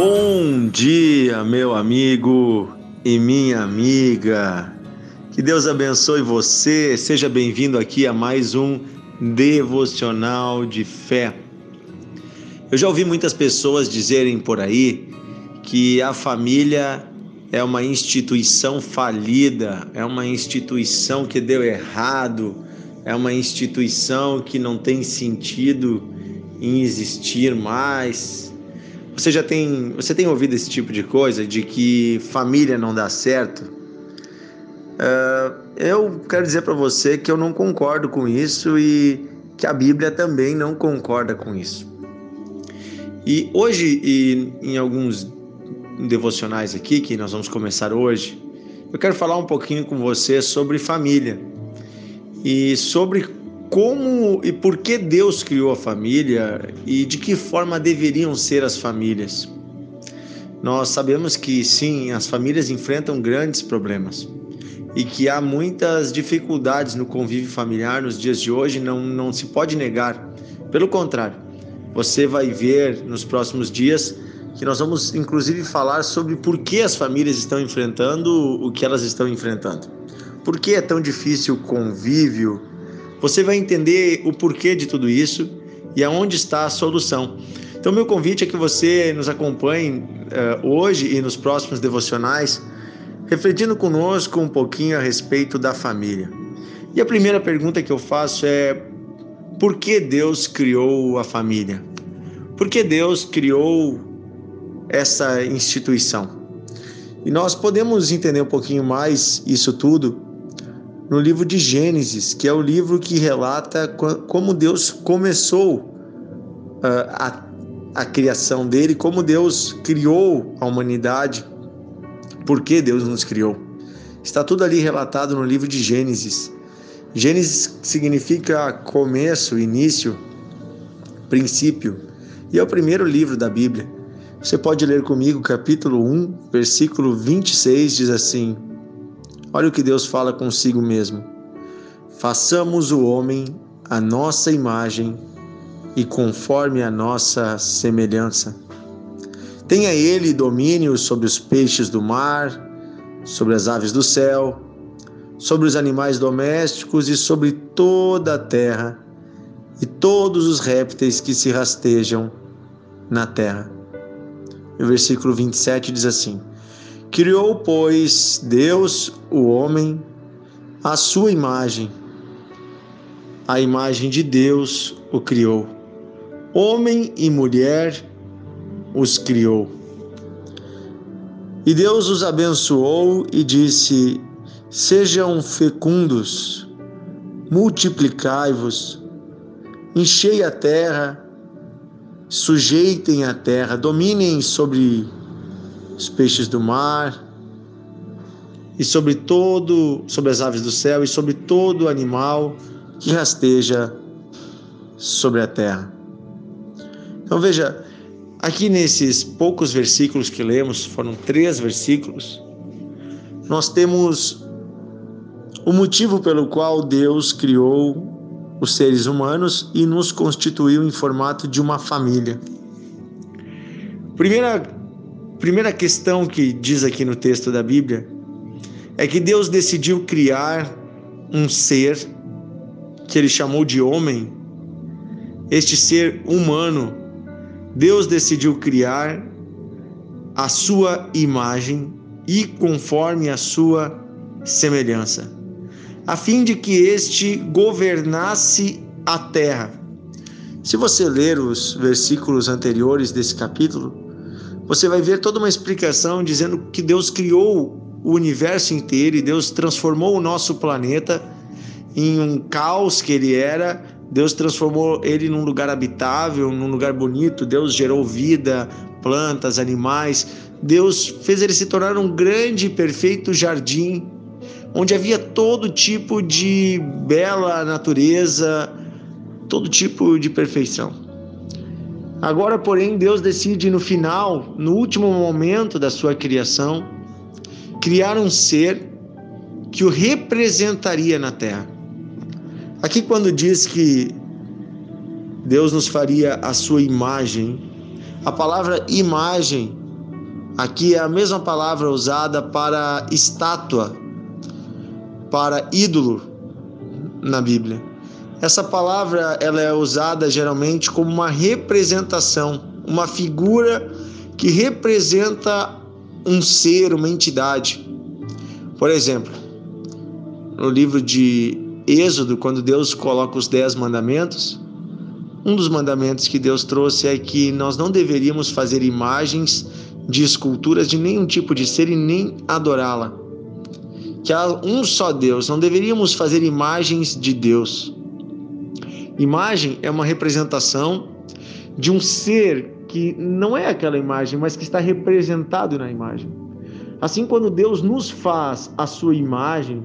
Bom dia, meu amigo e minha amiga. Que Deus abençoe você. Seja bem-vindo aqui a mais um devocional de fé. Eu já ouvi muitas pessoas dizerem por aí que a família é uma instituição falida, é uma instituição que deu errado, é uma instituição que não tem sentido em existir mais você já tem, você tem ouvido esse tipo de coisa, de que família não dá certo? Uh, eu quero dizer para você que eu não concordo com isso e que a Bíblia também não concorda com isso. E hoje, e em alguns devocionais aqui, que nós vamos começar hoje, eu quero falar um pouquinho com você sobre família e sobre como e por que Deus criou a família e de que forma deveriam ser as famílias. Nós sabemos que sim, as famílias enfrentam grandes problemas e que há muitas dificuldades no convívio familiar nos dias de hoje, não, não se pode negar. Pelo contrário, você vai ver nos próximos dias que nós vamos inclusive falar sobre por que as famílias estão enfrentando o que elas estão enfrentando. Por que é tão difícil o convívio, você vai entender o porquê de tudo isso e aonde está a solução. Então, meu convite é que você nos acompanhe uh, hoje e nos próximos devocionais, refletindo conosco um pouquinho a respeito da família. E a primeira pergunta que eu faço é: por que Deus criou a família? Por que Deus criou essa instituição? E nós podemos entender um pouquinho mais isso tudo no livro de Gênesis, que é o livro que relata como Deus começou uh, a, a criação dele, como Deus criou a humanidade, por que Deus nos criou. Está tudo ali relatado no livro de Gênesis. Gênesis significa começo, início, princípio, e é o primeiro livro da Bíblia. Você pode ler comigo capítulo 1, versículo 26, diz assim: Olha o que Deus fala consigo mesmo. Façamos o homem a nossa imagem e conforme a nossa semelhança. Tenha ele domínio sobre os peixes do mar, sobre as aves do céu, sobre os animais domésticos e sobre toda a terra, e todos os répteis que se rastejam na terra. E o versículo 27 diz assim: Criou, pois, Deus o homem à sua imagem. A imagem de Deus o criou. Homem e mulher os criou. E Deus os abençoou e disse: Sejam fecundos, multiplicai-vos, enchei a terra, sujeitem a terra, dominem sobre os peixes do mar, e sobre todo, sobre as aves do céu e sobre todo animal que rasteja sobre a terra. Então veja, aqui nesses poucos versículos que lemos, foram três versículos, nós temos o motivo pelo qual Deus criou os seres humanos e nos constituiu em formato de uma família. Primeira Primeira questão que diz aqui no texto da Bíblia é que Deus decidiu criar um ser que ele chamou de homem, este ser humano. Deus decidiu criar a sua imagem e conforme a sua semelhança, a fim de que este governasse a terra. Se você ler os versículos anteriores desse capítulo, você vai ver toda uma explicação dizendo que Deus criou o universo inteiro e Deus transformou o nosso planeta em um caos que ele era. Deus transformou ele num lugar habitável, num lugar bonito. Deus gerou vida, plantas, animais. Deus fez ele se tornar um grande e perfeito jardim, onde havia todo tipo de bela natureza, todo tipo de perfeição. Agora, porém, Deus decide no final, no último momento da sua criação, criar um ser que o representaria na terra. Aqui, quando diz que Deus nos faria a sua imagem, a palavra imagem Aqui é a mesma palavra usada para estátua, para ídolo na Bíblia. Essa palavra ela é usada geralmente como uma representação, uma figura que representa um ser, uma entidade. Por exemplo, no livro de Êxodo, quando Deus coloca os dez mandamentos, um dos mandamentos que Deus trouxe é que nós não deveríamos fazer imagens de esculturas de nenhum tipo de ser e nem adorá-la. Que há um só Deus, não deveríamos fazer imagens de Deus. Imagem é uma representação de um ser que não é aquela imagem, mas que está representado na imagem. Assim, quando Deus nos faz a sua imagem,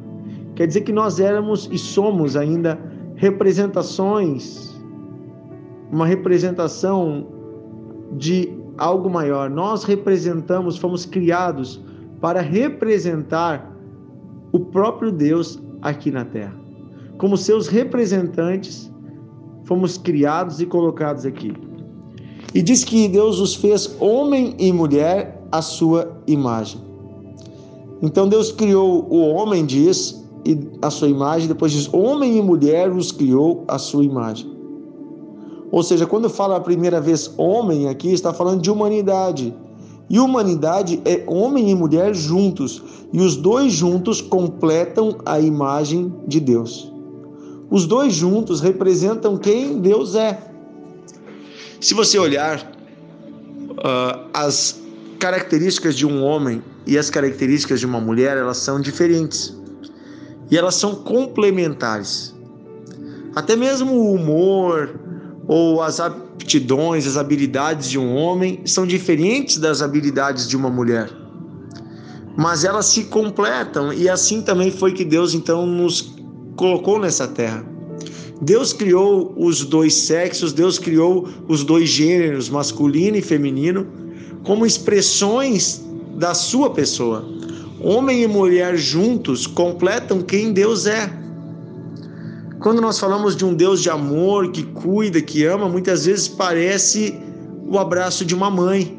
quer dizer que nós éramos e somos ainda representações, uma representação de algo maior. Nós representamos, fomos criados para representar o próprio Deus aqui na terra. Como seus representantes, fomos criados e colocados aqui. E diz que Deus os fez homem e mulher à sua imagem. Então Deus criou o homem, diz, e a sua imagem, depois diz: homem e mulher os criou à sua imagem. Ou seja, quando fala a primeira vez homem aqui, está falando de humanidade. E humanidade é homem e mulher juntos, e os dois juntos completam a imagem de Deus. Os dois juntos representam quem Deus é. Se você olhar uh, as características de um homem e as características de uma mulher, elas são diferentes e elas são complementares. Até mesmo o humor, ou as aptidões, as habilidades de um homem são diferentes das habilidades de uma mulher. Mas elas se completam e assim também foi que Deus então nos colocou nessa terra. Deus criou os dois sexos, Deus criou os dois gêneros, masculino e feminino, como expressões da sua pessoa. Homem e mulher juntos completam quem Deus é. Quando nós falamos de um Deus de amor, que cuida, que ama, muitas vezes parece o abraço de uma mãe.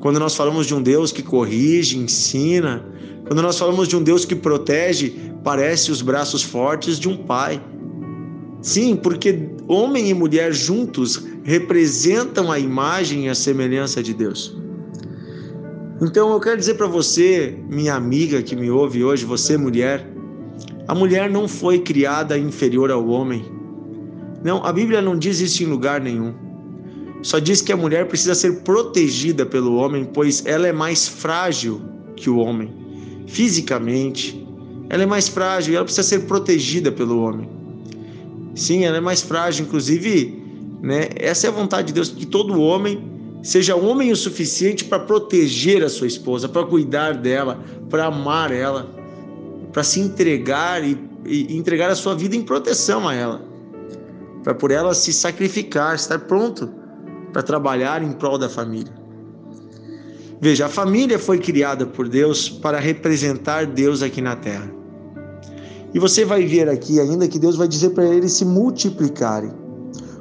Quando nós falamos de um Deus que corrige, ensina, quando nós falamos de um Deus que protege, parece os braços fortes de um pai. Sim, porque homem e mulher juntos representam a imagem e a semelhança de Deus. Então eu quero dizer para você, minha amiga que me ouve hoje, você mulher, a mulher não foi criada inferior ao homem. Não, a Bíblia não diz isso em lugar nenhum. Só diz que a mulher precisa ser protegida pelo homem, pois ela é mais frágil que o homem. Fisicamente, ela é mais frágil e ela precisa ser protegida pelo homem. Sim, ela é mais frágil, inclusive, né? Essa é a vontade de Deus que todo homem seja homem o suficiente para proteger a sua esposa, para cuidar dela, para amar ela para se entregar e, e, entregar a sua vida em proteção a ela, para por ela se sacrificar, estar pronto para trabalhar em prol da família. Veja, a família foi criada por Deus para representar Deus aqui na terra. E você vai ver aqui ainda que Deus vai dizer para eles se multiplicarem.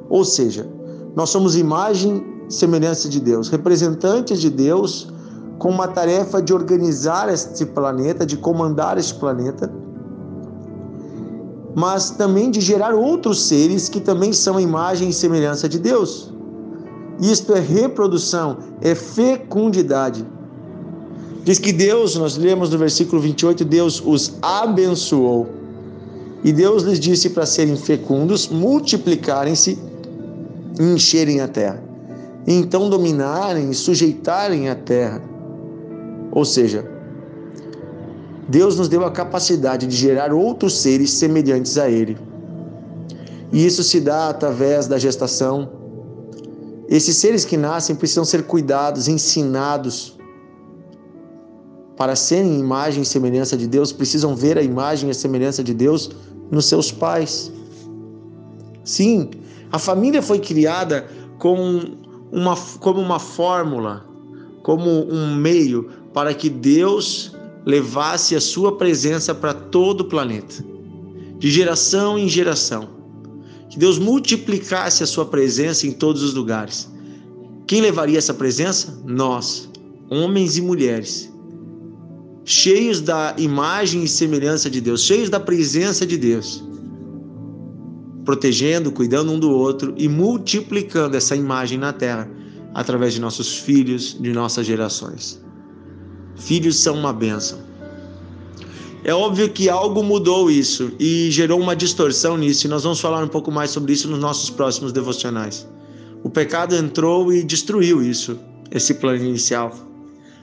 Ou seja, nós somos imagem e semelhança de Deus, representantes de Deus com uma tarefa de organizar este planeta, de comandar este planeta, mas também de gerar outros seres que também são imagem e semelhança de Deus. Isto é reprodução, é fecundidade. Diz que Deus, nós lemos no versículo 28, Deus os abençoou. E Deus lhes disse para serem fecundos, multiplicarem-se e encherem a terra. E então dominarem e sujeitarem a terra. Ou seja, Deus nos deu a capacidade de gerar outros seres semelhantes a Ele. E isso se dá através da gestação. Esses seres que nascem precisam ser cuidados, ensinados. Para serem imagem e semelhança de Deus, precisam ver a imagem e a semelhança de Deus nos seus pais. Sim, a família foi criada com uma, como uma fórmula, como um meio para que Deus levasse a sua presença para todo o planeta, de geração em geração. Que Deus multiplicasse a sua presença em todos os lugares. Quem levaria essa presença? Nós, homens e mulheres, cheios da imagem e semelhança de Deus, cheios da presença de Deus, protegendo, cuidando um do outro e multiplicando essa imagem na terra através de nossos filhos, de nossas gerações. Filhos são uma bênção. É óbvio que algo mudou isso e gerou uma distorção nisso, e nós vamos falar um pouco mais sobre isso nos nossos próximos devocionais. O pecado entrou e destruiu isso, esse plano inicial.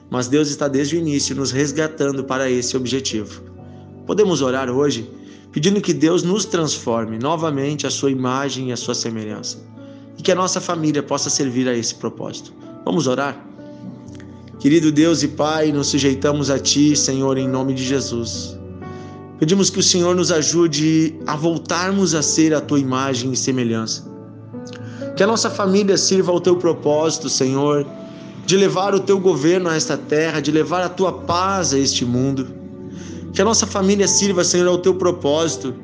Mas Deus está desde o início nos resgatando para esse objetivo. Podemos orar hoje pedindo que Deus nos transforme novamente a sua imagem e a sua semelhança, e que a nossa família possa servir a esse propósito. Vamos orar? Querido Deus e Pai, nos sujeitamos a Ti, Senhor, em nome de Jesus. Pedimos que o Senhor nos ajude a voltarmos a ser a Tua imagem e semelhança. Que a nossa família sirva ao Teu propósito, Senhor, de levar o Teu governo a esta terra, de levar a Tua paz a este mundo que a nossa família sirva, Senhor, ao teu propósito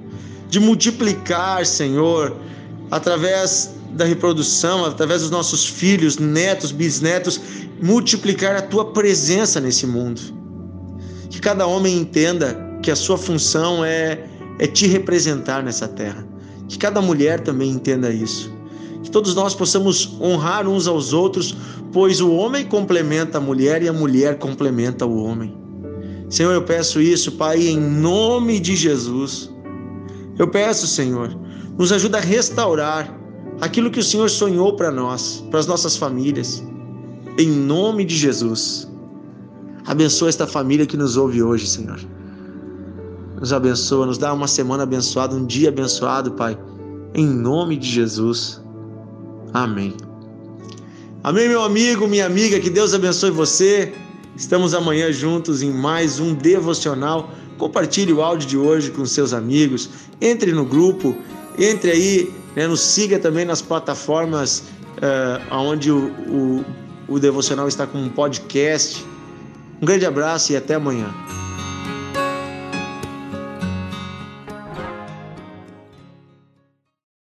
de multiplicar, Senhor, através da reprodução, através dos nossos filhos, netos, bisnetos, multiplicar a tua presença nesse mundo. Que cada homem entenda que a sua função é, é te representar nessa terra. Que cada mulher também entenda isso. Que todos nós possamos honrar uns aos outros, pois o homem complementa a mulher e a mulher complementa o homem. Senhor, eu peço isso, Pai, em nome de Jesus. Eu peço, Senhor, nos ajuda a restaurar aquilo que o Senhor sonhou para nós, para as nossas famílias. Em nome de Jesus. Abençoa esta família que nos ouve hoje, Senhor. Nos abençoa, nos dá uma semana abençoada, um dia abençoado, Pai. Em nome de Jesus. Amém. Amém, meu amigo, minha amiga, que Deus abençoe você. Estamos amanhã juntos em mais um devocional. Compartilhe o áudio de hoje com seus amigos. Entre no grupo, entre aí, né, nos siga também nas plataformas uh, onde o, o, o devocional está com um podcast. Um grande abraço e até amanhã.